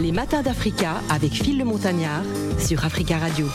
Les matins d'Africa avec Phil le Montagnard sur Africa Radio.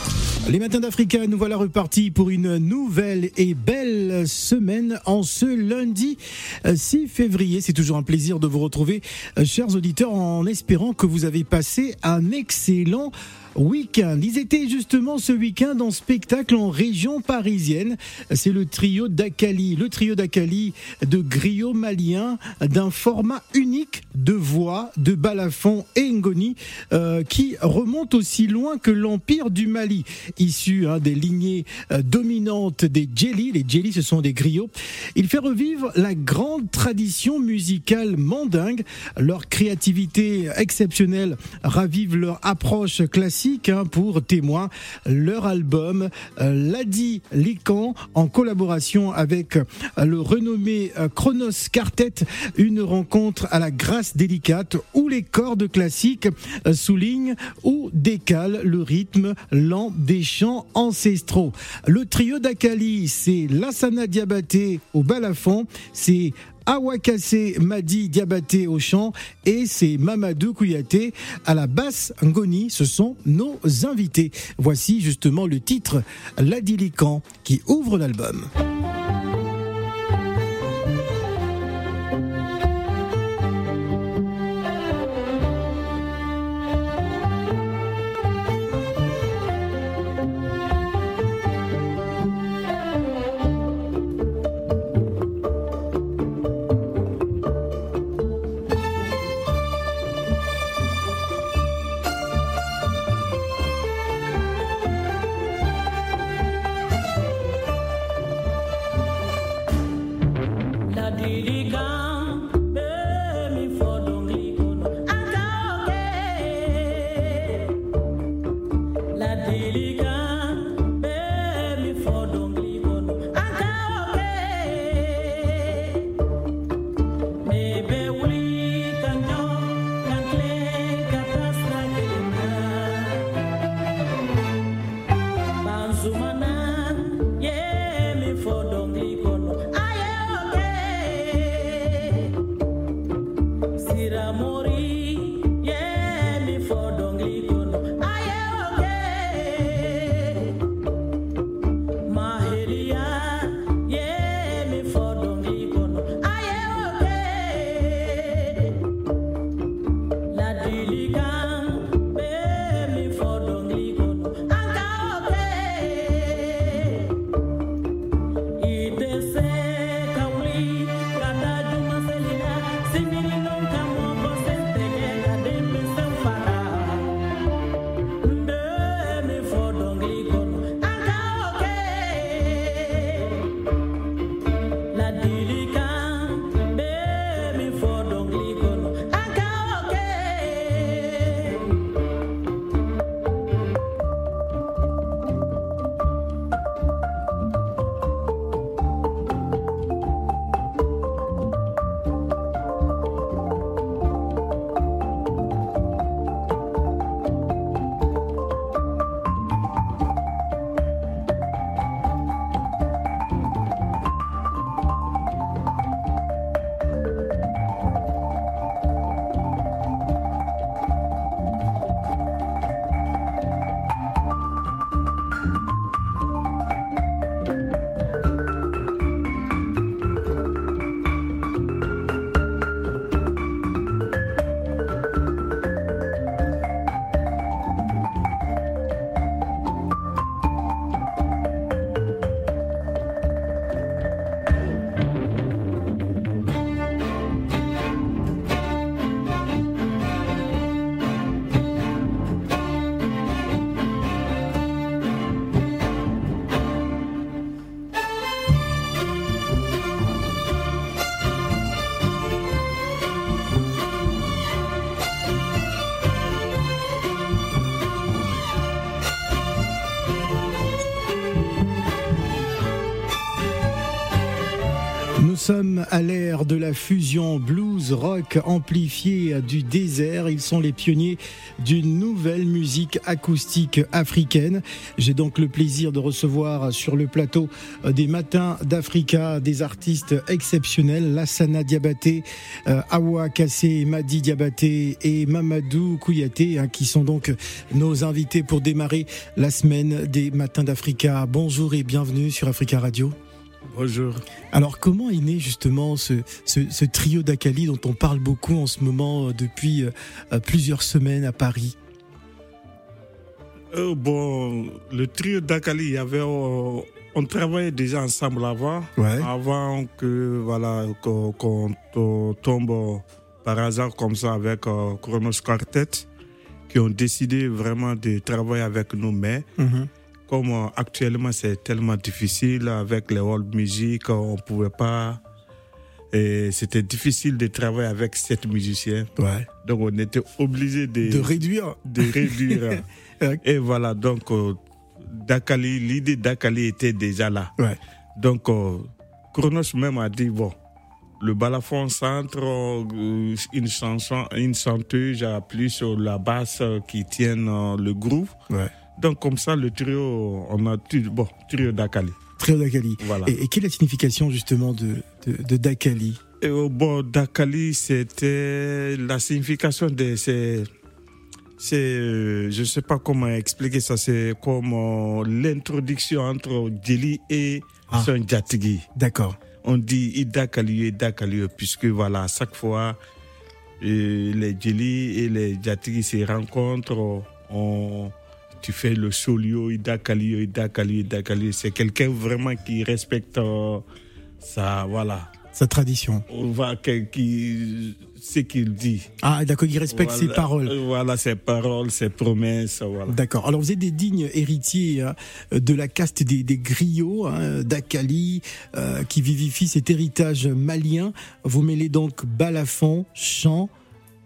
Les matins d'Africa, nous voilà repartis pour une nouvelle et belle semaine en ce lundi 6 euh, février. C'est toujours un plaisir de vous retrouver, euh, chers auditeurs, en espérant que vous avez passé un excellent week-end. Ils étaient justement ce week-end en spectacle en région parisienne. C'est le trio d'Akali, le trio d'Akali de griot malien d'un format unique de voix de Balafon et Ngoni euh, qui remonte aussi loin que l'empire du Mali, issu hein, des lignées euh, dominantes des Djeli. Les Djeli, ce sont des griots. Il fait revivre la grande tradition musicale mandingue. Leur créativité exceptionnelle ravive leur approche classique Hein, pour témoin leur album euh, Ladi Lican en collaboration avec euh, le renommé euh, Chronos Quartet, une rencontre à la grâce délicate où les cordes classiques soulignent ou décalent le rythme lent des chants ancestraux. Le trio d'Akali, c'est Lassana Diabaté au balafon, c'est Awakase Madi Diabaté au chant et c'est Mamadou Kouyaté à la basse Ngoni. Ce sont nos invités. Voici justement le titre L'Adilican qui ouvre l'album. 你离开。De la fusion blues rock amplifié du désert. Ils sont les pionniers d'une nouvelle musique acoustique africaine. J'ai donc le plaisir de recevoir sur le plateau des Matins d'Africa des artistes exceptionnels, Lassana Diabaté, euh, Awa Kassé, Madi Diabaté et Mamadou Kouyaté, hein, qui sont donc nos invités pour démarrer la semaine des Matins d'Africa. Bonjour et bienvenue sur Africa Radio. Bonjour. Alors comment est né justement ce, ce, trio d'Akali dont on parle beaucoup en ce moment euh, depuis euh, plusieurs semaines à Paris? Euh, Bon, le trio d'Akali, il y avait, on travaillait déjà ensemble avant, avant que voilà qu'on tombe par hasard comme ça avec Chronos Quartet, qui ont décidé vraiment de travailler avec nous, mais mm-hmm comme euh, actuellement c'est tellement difficile avec les world music, on pouvait pas. Et c'était difficile de travailler avec sept musiciens. Ouais. Donc on était obligé de, de réduire. De réduire. et voilà, donc euh, Dakali, l'idée d'Akali était déjà là. Ouais. Donc euh, Chronos même a dit bon, le balafon centre, une chanson, une chanteuse plus sur la basse qui tienne le groove. Ouais. Donc comme ça, le trio, on a bon, trio Dakali. Trio Dakali. Voilà. Et, quelle est la signification justement de, de, Dakali? Et, oh, Bon, Dakali, c'était la signification de c'est c'est euh, je sais pas comment expliquer ça c'est comme euh, l'introduction entre Djeli et ah. son Djatigi. D'accord. On dit Idakali Idakali puisque voilà à chaque fois euh, les Djeli et les Djatigi se rencontrent on tu fais le solio, Ida Kali, Ida Kali, Ida Kali. C'est quelqu'un vraiment qui respecte euh, sa, voilà. Sa tradition. On voit qui, ce qu'il dit. Ah, d'accord, il respecte ses paroles. Voilà, ses paroles, ses promesses. Voilà. D'accord. Alors, vous êtes des dignes héritiers hein, de la caste des, des griots, hein, d'Akali, euh, qui vivifie cet héritage malien. Vous mêlez donc balafon, chant,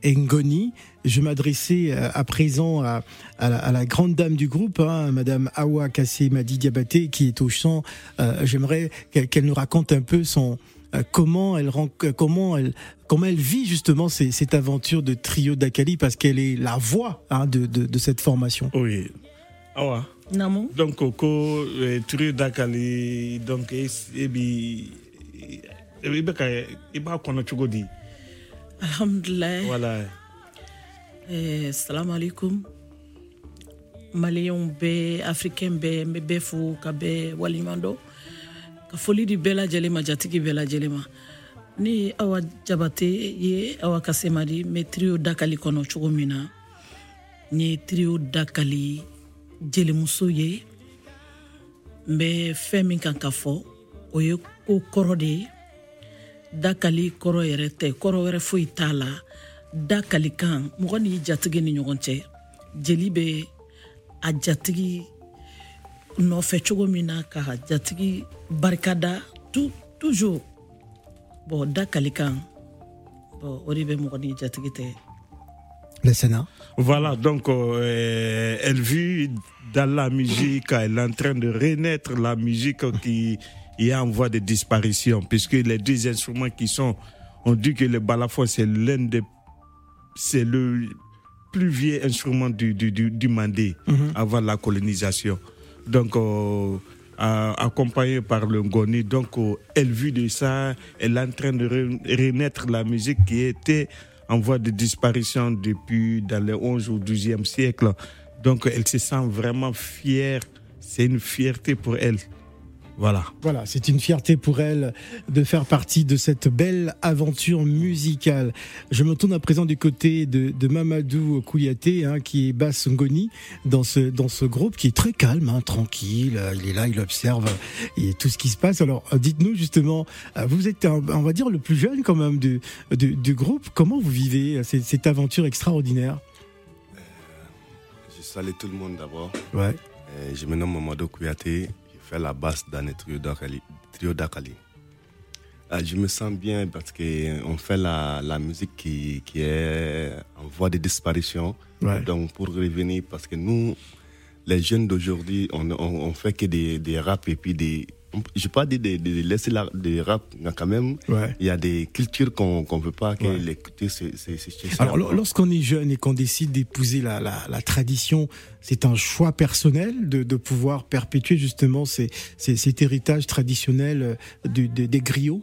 Ngoni. Je m'adressais euh, à présent à, la, grande dame du groupe, hein, Madame Awa Kassé Madi Diabaté, qui est au chant. Euh, j'aimerais qu'elle nous raconte un peu son euh, comment elle comment elle comment elle vit justement cette aventure de trio d'Akali parce qu'elle est la voix hein, de, cette formation. Oui. Awa. Namo. Donc Coco trio d'Akali donc et bi et ba kono chugodi. Alhamdulilayi voilà eh, salamu alaikum. Maliyɛnw bɛɛ afirikɛn bɛɛ n bɛ bɛɛ fo ka bɛɛ waleɲuman dɔn ka foli di bɛɛ lajɛlen ma jatigi bɛɛ lajɛlen ma ni awa jabate ye awa kasemadi n bɛ trio dakali kɔnɔ cogo min na n ye trio dakali jelimuso ye. N bɛ fɛn min kan ka fɔ o ye ko kɔrɔ de ye dakali kɔrɔ yɛrɛ tɛ kɔrɔ wɛrɛ foyi t'a la dakalikan mɔgɔ n'i jatigi ni ɲɔgɔn cɛ jeli bɛ a jatigi nɔfɛ cogo min na ka jatigi barikada tu toujours bɔn dakalikan bɔn o de bɛ mɔgɔ n'i jatigi tɛ le Sénat. Voilà, donc euh, elle vit dans la musique, elle est en train de renaître la musique qui, il est en voie de disparition, puisque les deux instruments qui sont, on dit que le balafon, c'est l'un des, c'est le plus vieux instrument du, du, du, Mandé mhm. avant la colonisation. Donc, euh, accompagné par le Ngoni. Donc, euh, elle vit de ça, elle est en train de renaître la musique qui était en voie de disparition depuis dans le 11 ou 12e siècle. Donc, elle se sent vraiment fière. C'est une fierté pour elle. Voilà. Voilà, c'est une fierté pour elle de faire partie de cette belle aventure musicale. Je me tourne à présent du côté de, Mamadou Kouyaté, hein, qui est basse Ngoni dans ce, dans ce groupe, qui est très calme, hein, tranquille. Il est là, il observe et tout ce qui se passe. Alors, dites-nous justement, vous êtes, on va dire, le plus jeune quand même du, du, groupe. Comment vous vivez cette, cette aventure extraordinaire? Euh, Je salue tout le monde d'abord. Ouais. Euh, je me nomme Mamadou Kouyaté fait la basse dans le trio d'Akali. Ah, je me sens bien parce qu'on fait la, la musique qui, qui, est en voie de disparition. Donc, pour revenir, parce que nous, les jeunes d'aujourd'hui, on, on, fait que des, des rap et puis des, je pas dire de, de laisser la, de rap, mais quand même, Ouais. il y a des cultures qu'on qu'on veut pas que Ouais. les cultures, Alors, lo- lorsqu'on est jeune et qu'on décide d'épouser la, la, la tradition, c'est un choix personnel de, de pouvoir perpétuer justement ces, ces- cet héritage traditionnel euh, de- des griots?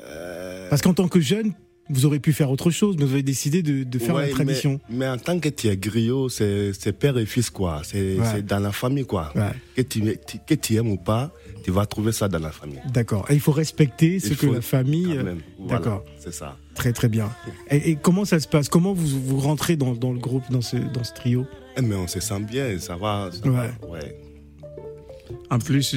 Euh, Parce qu'en tant que jeune, vous aurez pu faire autre chose, mais vous avez décidé de, de faire ouais, la tradition. Mais, mais en tant que tu es griot, c'est c'est père et fils, quoi. C'est Ouais. c'est dans la famille, quoi. Ouais, Que, tu, tu- que tu aimes ou pas, tu vas trouver ça dans la famille. d'accord. Et il faut respecter ce Il que la famille. Quand euh, même. Voilà, d'accord. C'est ça. Très très bien. Et, et comment ça se passe? Comment vous, vous rentrez dans, dans le groupe, dans ce, dans ce trio? Eh, Mais on se sent bien, ça va. ça Ouais. va, ouais. En plus,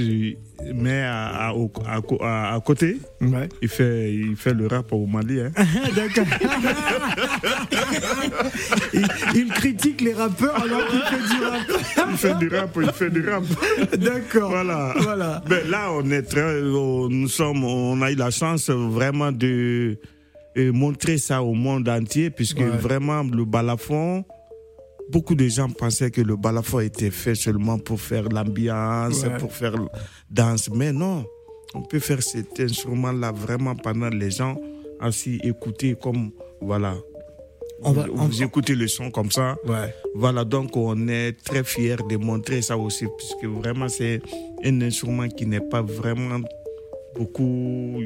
mais à, à- à à- à côté, Ouais. il fait, il fait le rap au Mali. Hein. D'accord. il, il critique les rappeurs alors qu'il fait du rap. Il fait du rap, il fait du rap. D'accord. Voilà. Voilà. Ben, là, on est très, on- nous sommes, on a eu la chance vraiment de montrer ça au monde entier, puisque Ouais. vraiment le balafon, beaucoup de gens pensaient que le balafon était fait seulement pour faire l'ambiance, Ouais. pour faire danse, mais non, on peut faire cet instrument-là vraiment pendant les gens ainsi écouter comme voilà. On va- vous, on- vous écoutez le son comme ça. Ouais. Voilà, donc on est très fiers de montrer ça aussi, puisque vraiment c'est un instrument qui n'est pas vraiment beaucoup.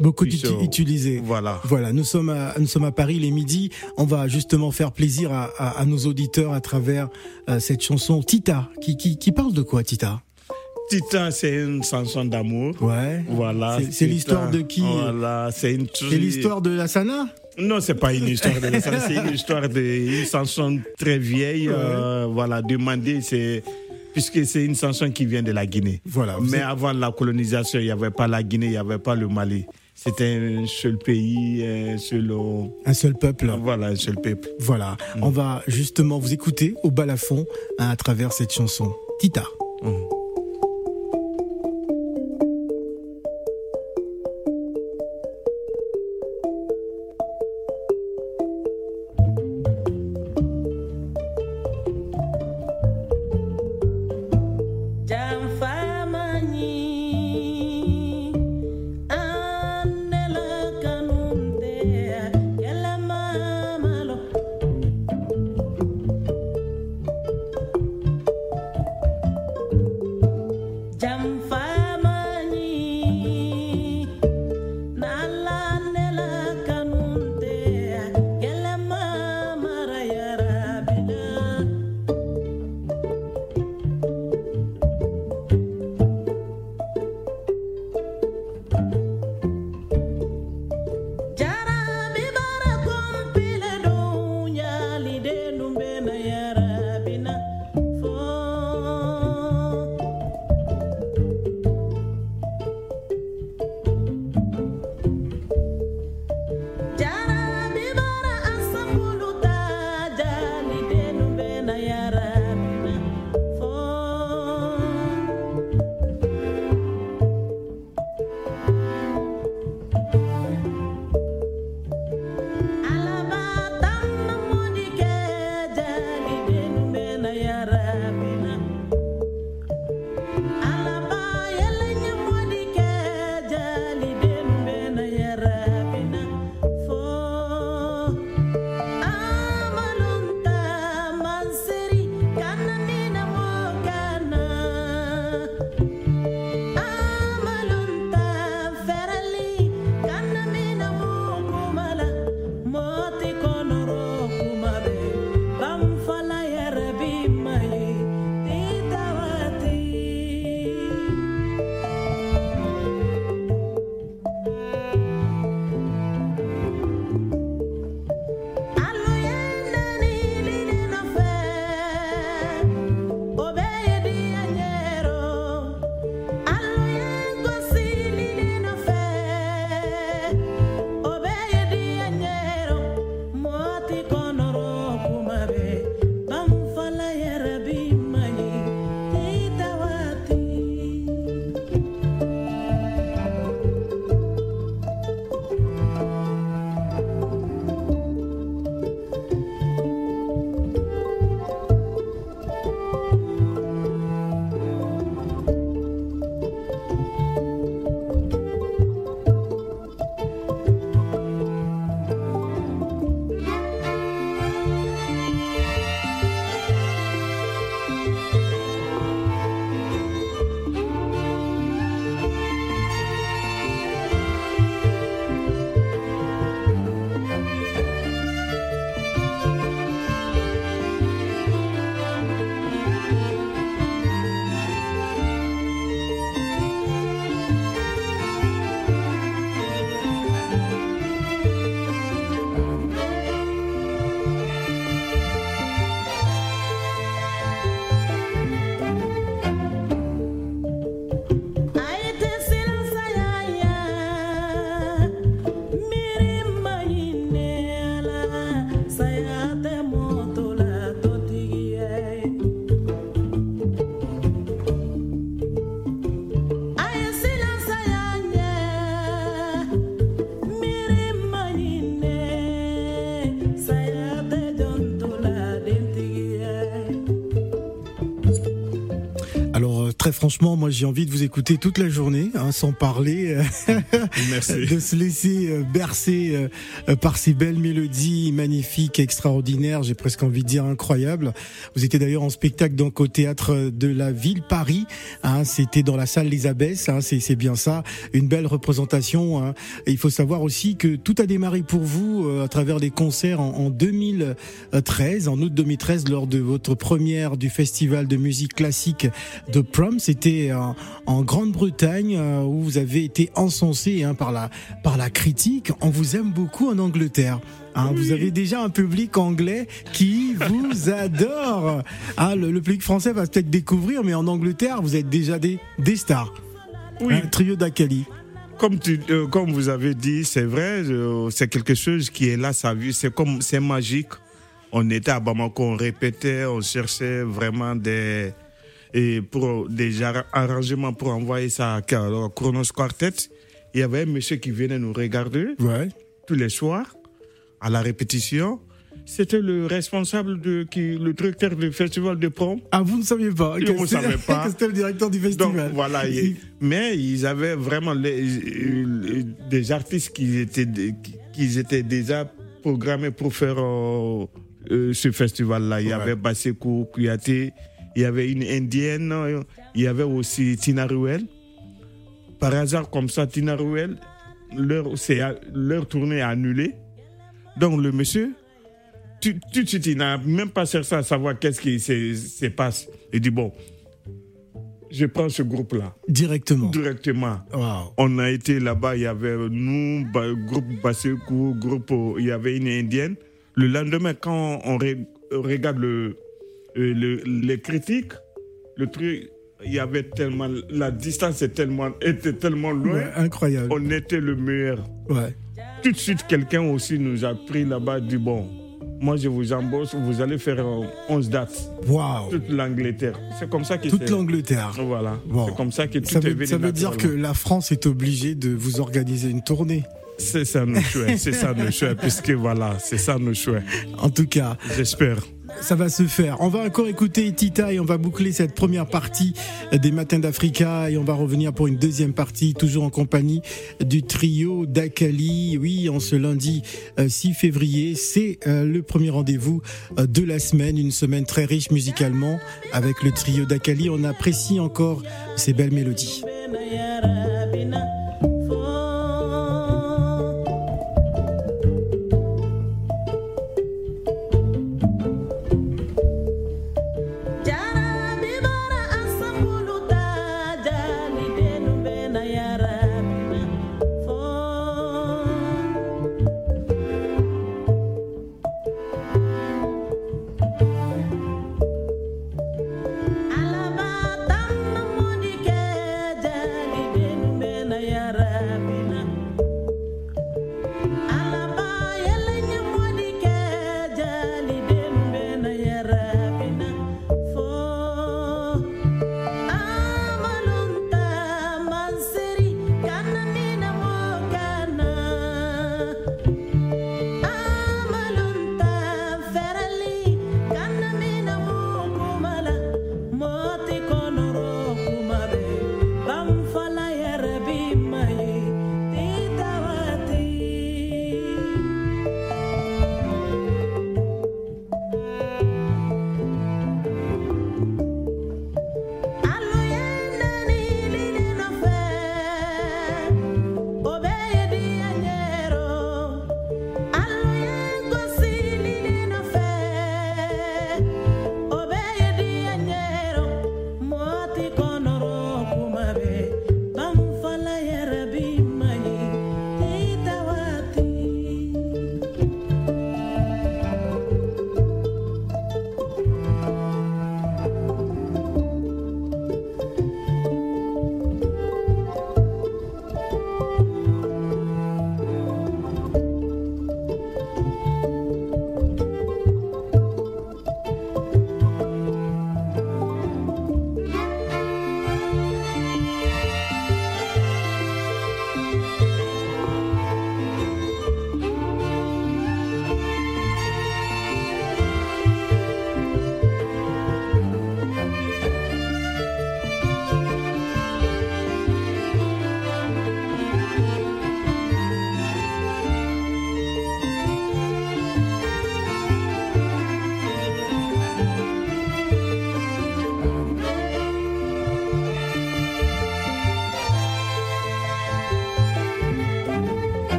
Beaucoup utilisé. Voilà. Voilà, nous sommes, à, nous sommes à Paris, les midi. On va justement faire plaisir à, à- à nos auditeurs à travers euh, cette chanson Tita. Qui, qui, qui parle de quoi, Tita? Tita, c'est une chanson d'amour. Ouais. Voilà. C'est- l'histoire de qui? Voilà, c'est une. C'est l'histoire de la Sana? Non, c'est pas une histoire de ça, c'est une histoire de une chanson très vieille. euh, voilà, demandée, c'est puisque c'est une chanson qui vient de la Guinée. Voilà. Mais êtes- avant la colonisation, il n'y avait pas la Guinée, il n'y avait pas le Mali. C'était un seul pays, un seul. euh, Un seul peuple. Voilà, un seul peuple. Voilà. On va justement vous écouter au balafon à travers cette chanson. Tita. Mhm. Franchement, moi j'ai envie de vous écouter toute la journée, hein, sans parler, de se laisser euh, bercer euh, par ces belles mélodies magnifiques, extraordinaires, j'ai presque envie de dire incroyables. Vous étiez d'ailleurs en spectacle donc au théâtre de la ville Paris, hein, c'était dans la salle Les Abbesses, hein, c'est bien ça, une belle représentation. Hein. Et il faut savoir aussi que tout a démarré pour vous euh, à travers des concerts en, en 2013, en août 2013, lors de votre première du festival de musique classique de Prom c'était en, Grande-Bretagne euh, où vous avez été encensé hein, par la par la critique. On vous aime beaucoup en Angleterre. Hein. Vous avez déjà un public anglais qui vous adore. Ah, le, public français va peut-être découvrir, mais en Angleterre, vous êtes déjà des, des stars. Oui. Un trio d'Akali. Comme, tu, euh, comme vous avez dit, c'est vrai, euh, c'est quelque chose qui est là, ça c'est comme, c'est magique. On était à Bamako, on répétait, on cherchait vraiment des, et pour des arrangements pour envoyer ça à Chronos Quartet. Il y avait un monsieur qui venait nous regarder tous les soirs à la répétition. C'était le responsable de qui, le directeur du festival de prom. Ah, vous ne saviez pas Je ne savais pas. C'était le directeur du festival. Donc, voilà. mais ils avaient vraiment des artistes qui étaient, qui, étaient déjà programmés pour faire euh, euh, ce festival-là. Il y avait Basekou Kouyaté, il y avait une indienne, il y avait aussi Tina Ruel. Par hasard, comme ça, Tina Ruel, leur, leur tournée est annulée. Donc le monsieur, tout, de suite, il n'a même pas cherché à savoir qu'est-ce qui se passe. Il dit, bon, je prends ce groupe-là. Directement. Directement. On a été là-bas, il y avait nous, groupe Basekou, groupe, il y avait une indienne. Le lendemain, quand on regarde le, euh, les critiques, le truc, il y avait tellement, la distance était tellement, était tellement loin. incroyable. On était le meilleur. Ouais. Tout de suite, quelqu'un aussi nous a pris là-bas, du bon. Moi, je vous embauche, vous allez faire 11 dates. Waouh. Toute l'Angleterre. C'est comme ça que Toute l'Angleterre. Voilà. C'est comme ça que tout ça veut, est Ça veut dire que la France est obligée de vous organiser une tournée. C'est ça nos choix, c'est ça nos choix, puisque voilà, c'est ça nos choix. En tout cas. J'espère ça va se faire. On va encore écouter Tita et on va boucler cette première partie des Matins d'Africa et on va revenir pour une deuxième partie, toujours en compagnie du trio d'Akali. Oui, en ce lundi 6 euh, février, c'est euh, le premier rendez-vous euh, de la semaine, une semaine très riche musicalement avec le trio d'Akali. On apprécie encore ces belles mélodies.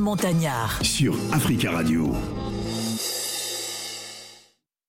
Montagnard. sur Africa Radio.